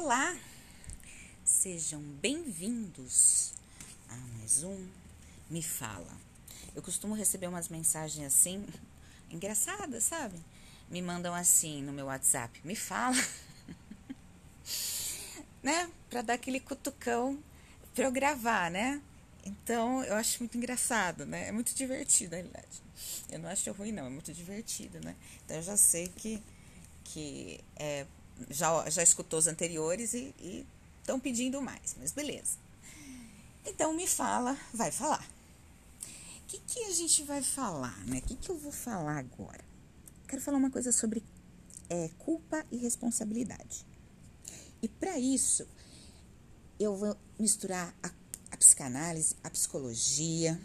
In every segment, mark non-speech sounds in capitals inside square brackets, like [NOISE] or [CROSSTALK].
Olá, sejam bem-vindos a mais um Me Fala. Eu costumo receber umas mensagens assim, [LAUGHS] engraçadas, sabe? Me mandam assim no meu WhatsApp: Me fala, [LAUGHS] né? Pra dar aquele cutucão pra eu gravar, né? Então eu acho muito engraçado, né? É muito divertido, na realidade. Eu não acho ruim, não, é muito divertido, né? Então eu já sei que, que é já, já escutou os anteriores e estão pedindo mais, mas beleza. Então me fala, vai falar. O que, que a gente vai falar, né? O que, que eu vou falar agora? Quero falar uma coisa sobre é, culpa e responsabilidade. E para isso, eu vou misturar a, a, psicanálise, a psicologia,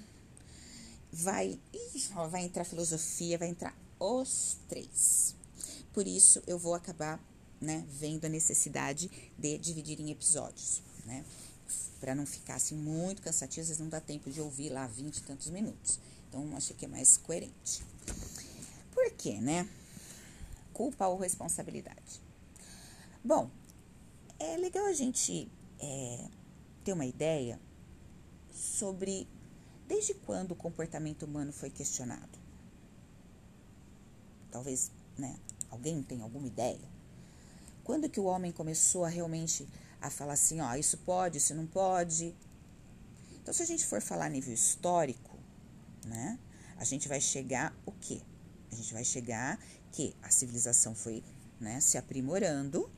vai, ih, ó, vai entrar filosofia, vai entrar os três. Por isso, eu vou acabar né, vendo a necessidade de dividir em episódios, né? Para não ficar assim muito cansativo, às vezes não dá tempo de ouvir lá 20 e tantos minutos. Então, achei que é mais coerente. Por quê, né? Culpa ou responsabilidade? Bom, é legal a gente é, ter uma ideia sobre desde quando o comportamento humano foi questionado. Talvez, né, alguém tenha alguma ideia. Quando que o homem começou a realmente a falar assim, ó, isso pode, isso não pode? Então, se a gente for falar a nível histórico, né, a gente vai chegar o quê? A gente vai chegar que a civilização foi, né, se aprimorando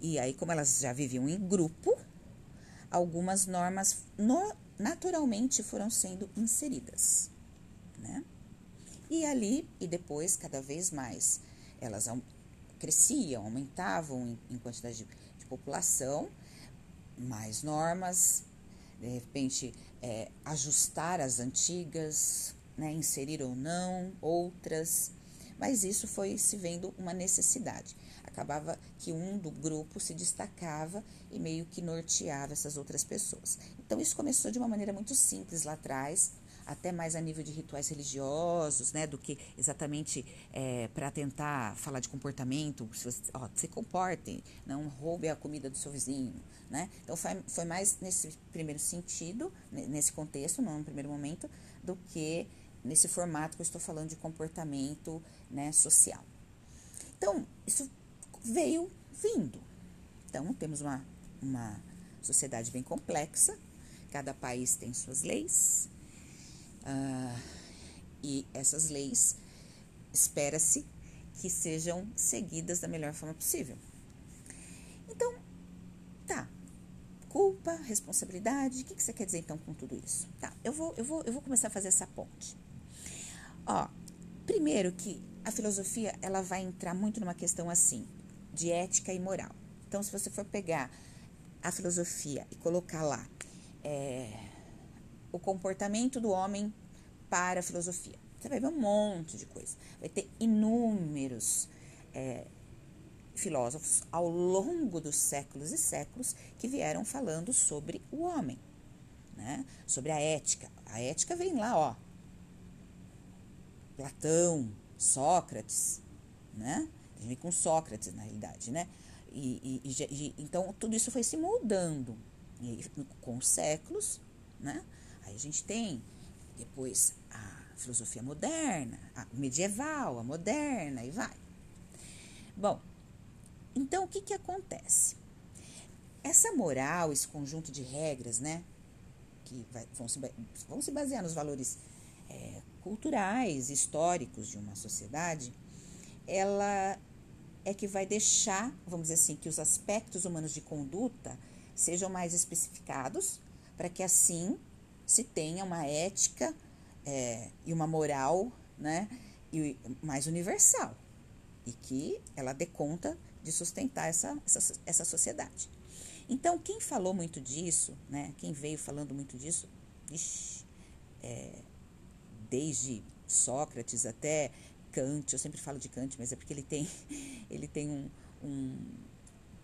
e aí, como elas já viviam em grupo, algumas normas no, naturalmente foram sendo inseridas, né? E ali, e depois, cada vez mais, elas cresciam, aumentavam em, em quantidade de, de, população, mais normas, de repente é, ajustar as antigas, né, inserir ou não outras, mas isso foi se vendo uma necessidade. Acabava que um do grupo se destacava e meio que norteava essas outras pessoas. Então isso começou de uma maneira muito simples lá atrás, até mais a nível de rituais religiosos, né, do que exatamente é, para tentar falar de comportamento, se você, ó, se comportem, não roube a comida do seu vizinho, né? Então foi, foi mais nesse primeiro sentido, nesse contexto, no primeiro momento, do que nesse formato que eu estou falando de comportamento, né, social. Então isso veio vindo. Então temos uma uma sociedade bem complexa, cada país tem suas leis, Uh, e essas leis espera-se que sejam seguidas da melhor forma possível. Então, tá. Culpa, responsabilidade, o que, que você quer dizer então com tudo isso? Tá, eu vou, eu vou, eu vou começar a fazer essa ponte. Ó, primeiro que a filosofia ela vai entrar muito numa questão assim de ética e moral. Então, se você for pegar a filosofia e colocar lá é, o comportamento do homem para a filosofia. Você vai ver um monte de coisa. Vai ter inúmeros é, filósofos ao longo dos séculos e séculos que vieram falando sobre o homem, né? sobre a ética. A ética vem lá, ó. Platão, Sócrates, né? A gente vem com Sócrates, na realidade, né? E, e, e, então, tudo isso foi se mudando. E com os séculos, né? Aí a gente tem depois a filosofia moderna, a medieval, a moderna e vai. Bom, então o que, que acontece? Essa moral, esse conjunto de regras, né, que vai, vão, se, vão se basear nos valores é, culturais, históricos de uma sociedade, ela é que vai deixar, vamos dizer assim, que os aspectos humanos de conduta sejam mais especificados, para que assim se tenha uma ética é, e uma moral né, e mais universal e que ela dê conta de sustentar essa, essa, essa sociedade. Então, quem falou muito disso, né, quem veio falando muito disso, ixi, é, desde Sócrates até Kant, eu sempre falo de Kant, mas é porque ele tem, [LAUGHS] ele tem um, um,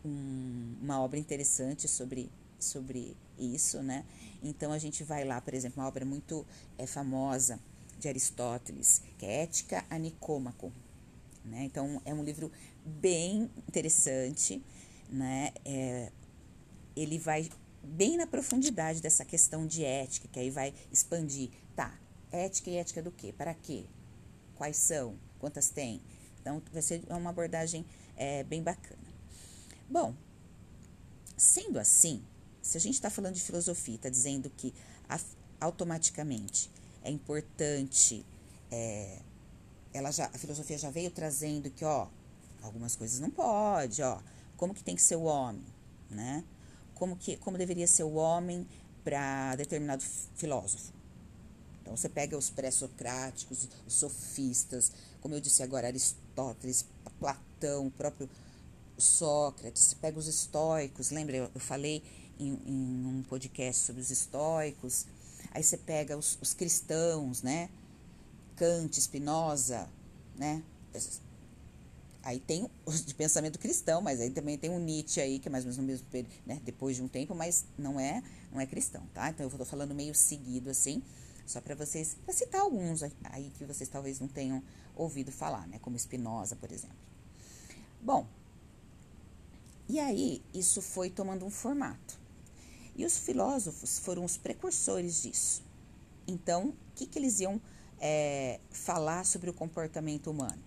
um, uma obra interessante sobre sobre isso, né? Então a gente vai lá, por exemplo, uma obra muito é, famosa de Aristóteles, que é Ética a Nicômaco. Né? Então é um livro bem interessante, né, é, ele vai bem na profundidade dessa questão de ética, que aí vai expandir. Tá, ética e ética do quê? Para quê? Quais são? Quantas tem? Então, vai ser uma abordagem é, bem bacana. Bom, sendo assim, se a gente está falando de filosofia, está dizendo que automaticamente é importante, é, ela já, a filosofia já veio trazendo que, ó, algumas coisas não pode, ó, como que tem que ser o homem, né? Como que, como deveria ser o homem para determinado filósofo. Então você pega os pré-socráticos, os sofistas, como eu disse agora, Aristóteles, Platão, o próprio Sócrates, você pega os estoicos, lembra eu falei em, em, um podcast sobre os estoicos, aí você pega os, os cristãos, né? Kant, Spinoza, né? Aí tem os de pensamento cristão, mas aí também tem o Nietzsche aí, que é mais ou menos no mesmo período, né? Depois de um tempo, mas não é, não é cristão, tá? Então eu estou falando meio seguido assim, só para vocês, para citar alguns aí que vocês talvez não tenham ouvido falar, né? Como Spinoza, por exemplo. Bom, e aí isso foi tomando um formato. E os filósofos foram os precursores disso. Então, o que, que eles iam é, falar sobre o comportamento humano?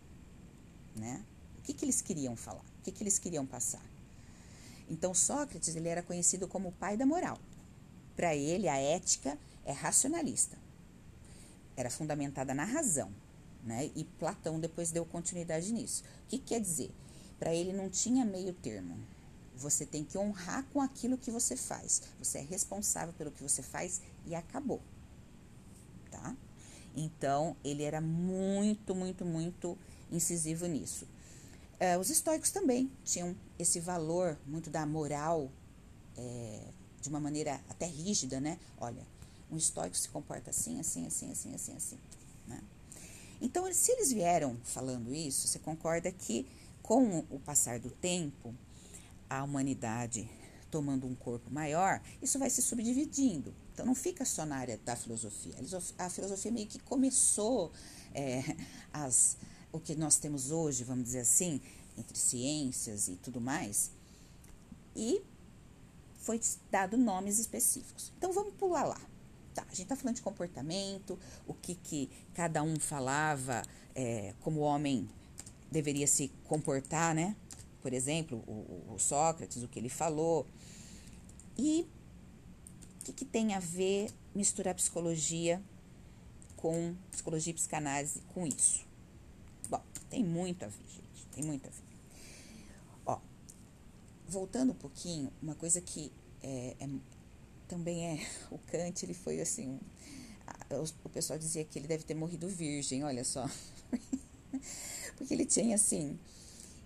Né? O que, que eles queriam falar? O que, que eles queriam passar? Então, Sócrates ele era conhecido como o pai da moral. Para ele, a ética é racionalista. Era fundamentada na razão. Né? E Platão depois deu continuidade nisso. O que quer dizer? Para ele não tinha meio termo. Você tem que honrar com aquilo que você faz. Você é responsável pelo que você faz e acabou. Tá? Então, ele era muito, muito, muito incisivo nisso. É, os estoicos também tinham esse valor muito da moral, é, de uma maneira até rígida, né? Olha, um estoico se comporta assim, assim, assim, assim, assim, assim. Né? Então, se eles vieram falando isso, você concorda que com o passar do tempo, a humanidade tomando um corpo maior, isso vai se subdividindo. Então, não fica só na área da filosofia. A filosofia meio que começou é, [LAUGHS] as o que nós temos hoje, vamos dizer assim, entre ciências e tudo mais, e foi dado nomes específicos. Então vamos pular lá. Tá, a gente está falando de comportamento, o que, que cada um falava, é, como o homem deveria se comportar, né? Por exemplo, o, o Sócrates, o que ele falou. E o que, que tem a ver misturar psicologia com psicologia e psicanálise com isso? Tem muito a ver, gente. Tem muito a ver. Ó, voltando um pouquinho, uma coisa que é, é, também é. [LAUGHS] O Kant, ele foi assim. O pessoal dizia que ele deve ter morrido virgem, olha só. [LAUGHS] Porque ele tinha assim.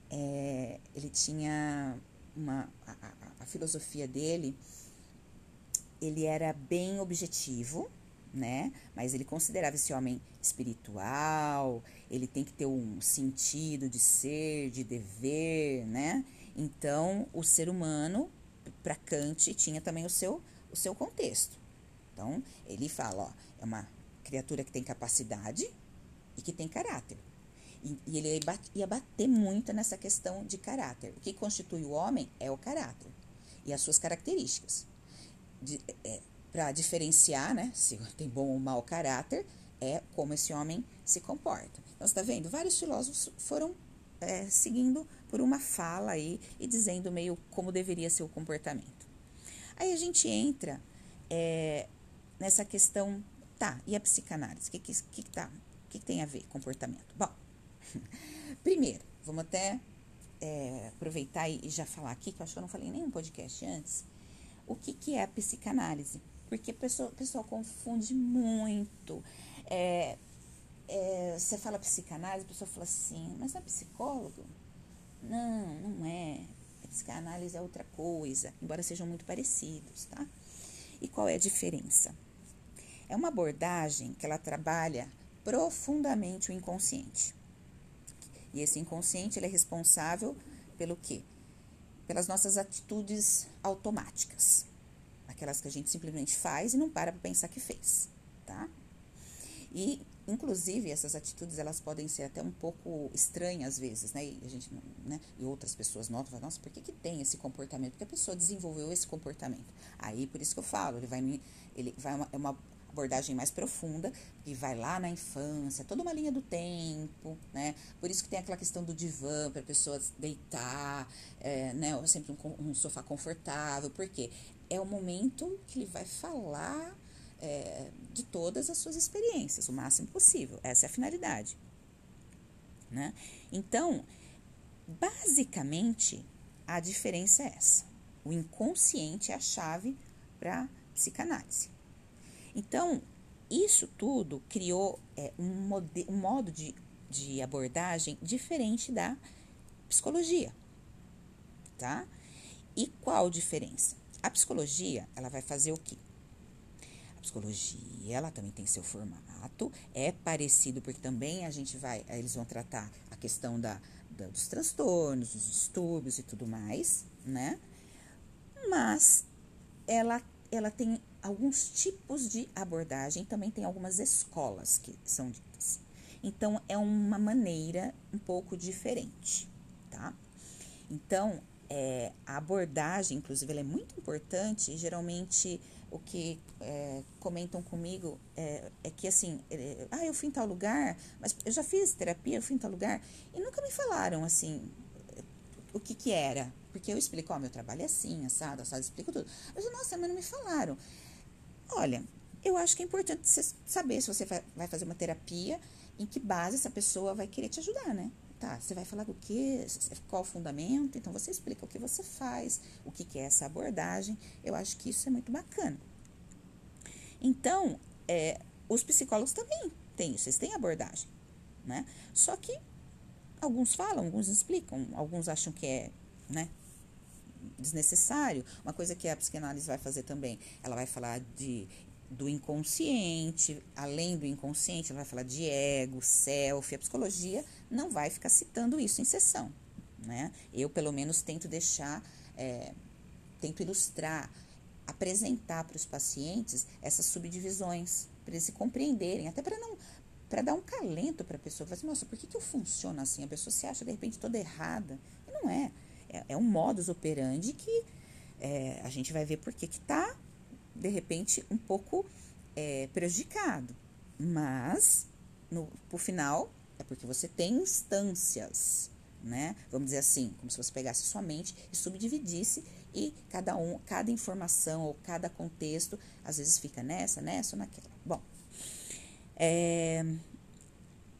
É, ele tinha uma. A, a, a filosofia dele. Ele era bem objetivo, né? Mas ele considerava esse homem espiritual, ele tem que ter um sentido de ser, de dever, né? Então, o ser humano, para Kant, tinha também o seu, o seu contexto. Então, ele fala, ó, é uma criatura que tem capacidade e que tem caráter. E, ele ia bater muito nessa questão de caráter. O que constitui o homem é o caráter e as suas características. É, para diferenciar, né, se [LAUGHS] tem bom ou mau caráter, é como esse homem se comporta. Então, está vendo? Vários filósofos foram é, seguindo por uma fala aí e dizendo meio como deveria ser o comportamento. Aí a gente entra é, nessa questão, tá, e a psicanálise? O que, que, que, tá, que, que tem a ver comportamento? Bom, [LAUGHS] primeiro, vamos até é, aproveitar e, já falar aqui, que eu acho que eu não falei nenhum podcast antes, o que, que é a psicanálise? Porque o pessoal, o pessoal confunde muito. É, é, você fala psicanálise, a pessoa fala assim, mas é psicólogo? Não, não é. A psicanálise é outra coisa, embora sejam muito parecidos, tá? E qual é a diferença? É uma abordagem que ela trabalha profundamente o inconsciente. E esse inconsciente ele é responsável pelo quê? Pelas nossas atitudes automáticas aquelas que a gente simplesmente faz e não para para pensar que fez, tá? E inclusive essas atitudes elas podem ser até um pouco estranhas às vezes, né? E a gente, né? E outras pessoas notam, falam, nossa, por que, que tem esse comportamento? Porque a pessoa desenvolveu esse comportamento. Aí por isso que eu falo, ele vai ele vai é uma abordagem mais profunda e vai lá na infância, toda uma linha do tempo, né? Por isso que tem aquela questão do divã para a pessoa deitar, é, né? Sempre um, um sofá confortável, porque é o momento que ele vai falar é, de todas as suas experiências, o máximo possível. Essa é a finalidade. Né? Então, basicamente, a diferença é essa. O inconsciente é a chave para psicanálise. Então, isso tudo criou é, um, um modo de, de abordagem diferente da psicologia, tá? E qual diferença? A psicologia, ela vai fazer o quê? psicologia, ela também tem seu formato, é parecido porque também a gente vai, eles vão tratar a questão da, da dos transtornos, dos distúrbios e tudo mais, né? Mas ela, ela tem alguns tipos de abordagem, também tem algumas escolas que são ditas. Então, é uma maneira um pouco diferente, tá? Então, é, a abordagem, inclusive, ela é muito importante geralmente o que é, comentam comigo é, é que assim, é, ah, eu fui em tal lugar, mas eu já fiz terapia, eu fui em tal lugar, e nunca me falaram assim o que que era. Porque eu explico, ó, meu trabalho é assim, assado, assado, explico tudo. Eu disse, nossa, mas não me falaram. Olha, eu acho que é importante você saber se você vai fazer uma terapia, em que base essa pessoa vai querer te ajudar, né? Tá, você vai falar do que, qual o fundamento, então você explica o que você faz, o que, que é essa abordagem. Eu acho que isso é muito bacana. Então, é, os psicólogos também têm isso, eles têm abordagem, né? Só que alguns falam, alguns explicam, alguns acham que é, né, desnecessário. Uma coisa que a psicanálise vai fazer também, ela vai falar de do inconsciente, além do inconsciente, ela vai falar de ego, self. A psicologia não vai ficar citando isso em sessão, né? Eu, pelo menos, tento deixar, é, tento ilustrar, apresentar para os pacientes essas subdivisões, para eles se compreenderem, até para não para dar um calento para a pessoa, falar assim, nossa, por que, que eu funciono assim? A pessoa se acha de repente toda errada. E não é. É, é um modus operandi que é, a gente vai ver por que está de repente, um pouco é, prejudicado. Mas, no, por final, é porque você tem instâncias, né? Vamos dizer assim, como se você pegasse sua mente e subdividisse e cada um, cada informação ou cada contexto, às vezes fica nessa, nessa ou naquela. Bom, é,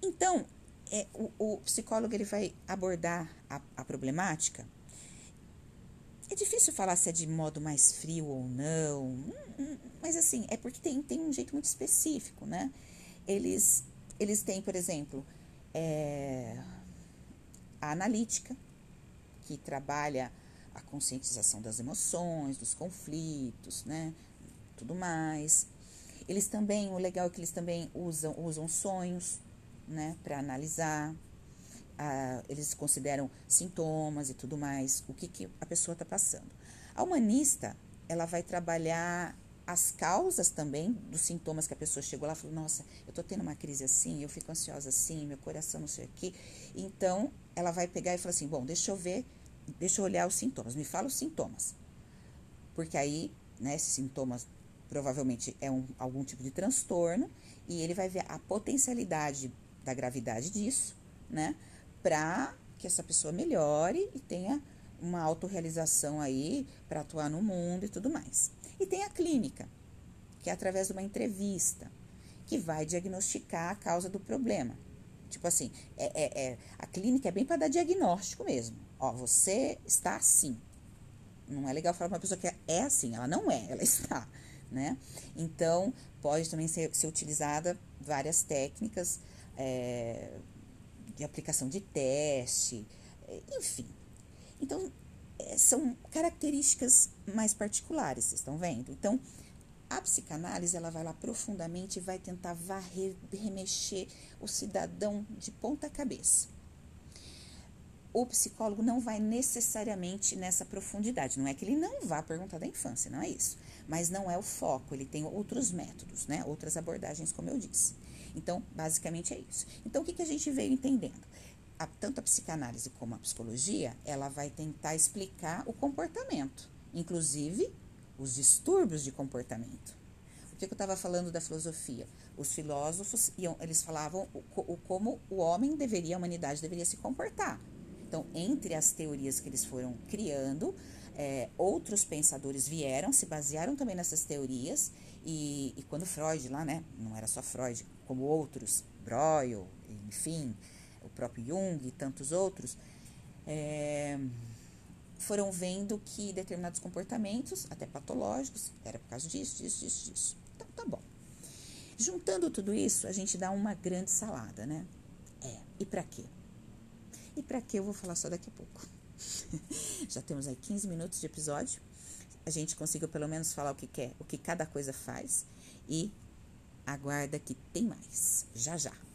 então, é, o, o, psicólogo ele vai abordar a, a problemática é difícil falar se é de modo mais frio ou não, hum, hum, mas assim, é porque tem, tem um jeito muito específico, né? Eles, eles têm, por exemplo, é, a analítica, que trabalha a conscientização das emoções, dos conflitos, né? Tudo mais. Eles também, o legal é que eles também usam, usam sonhos, né? Para analisar a, eles consideram sintomas e tudo mais, o que, que a pessoa está passando. A humanista, ela vai trabalhar as causas também dos sintomas que a pessoa chegou lá falou, nossa, eu estou tendo uma crise assim, eu fico ansiosa assim, meu coração não sei o quê. Então, ela vai pegar e falar assim, bom, deixa eu ver, deixa eu olhar os sintomas, me fala os sintomas. Porque aí, né, esses sintomas provavelmente é um, algum tipo de transtorno e ele vai ver a potencialidade da gravidade disso, né? para que essa pessoa melhore e tenha uma autorrealização aí para atuar no mundo e tudo mais. E tem a clínica, que é através de uma entrevista, que vai diagnosticar a causa do problema. Tipo assim, é, é, é a clínica é bem para dar diagnóstico mesmo. Ó, você está assim. Não é legal falar para uma pessoa que é assim, ela não é, ela [LAUGHS] está, né? Então, pode também ser, ser utilizada várias técnicas, é, de aplicação de teste, é, enfim. Então, é, são características mais particulares, vocês estão vendo? Então, a psicanálise, ela vai lá profundamente e vai tentar varrer, remexer o cidadão de ponta cabeça. o psicólogo não vai necessariamente nessa profundidade. Não é que ele não vá perguntar da infância, não é isso. Mas não é o foco, ele tem outros métodos, né? Outras abordagens, como eu disse. Então, basicamente é isso. Então, o que, que a gente veio entendendo? A, tanto a psicanálise como a psicologia, ela vai tentar explicar o comportamento, inclusive os distúrbios de comportamento. O que, que eu estava falando da filosofia? Os filósofos, iam, eles falavam o, o, como o homem deveria, a humanidade deveria se comportar. Então, entre as teorias que eles foram criando, é, outros pensadores vieram, se basearam também nessas teorias, e, e, quando Freud lá, né, não era só Freud, como outros, Breuil, enfim, o próprio Jung e tantos outros, é, foram vendo que determinados comportamentos, até patológicos, era por causa disso, disso, disso, disso. Então, tá bom. Juntando tudo isso, a gente dá uma grande salada, né? É, e para quê? E para que eu vou falar só daqui a pouco. [LAUGHS] Já temos aí 15 minutos de episódio. A gente conseguiu pelo menos falar o que quer, o que cada coisa faz e aguarda que tem mais. Já já.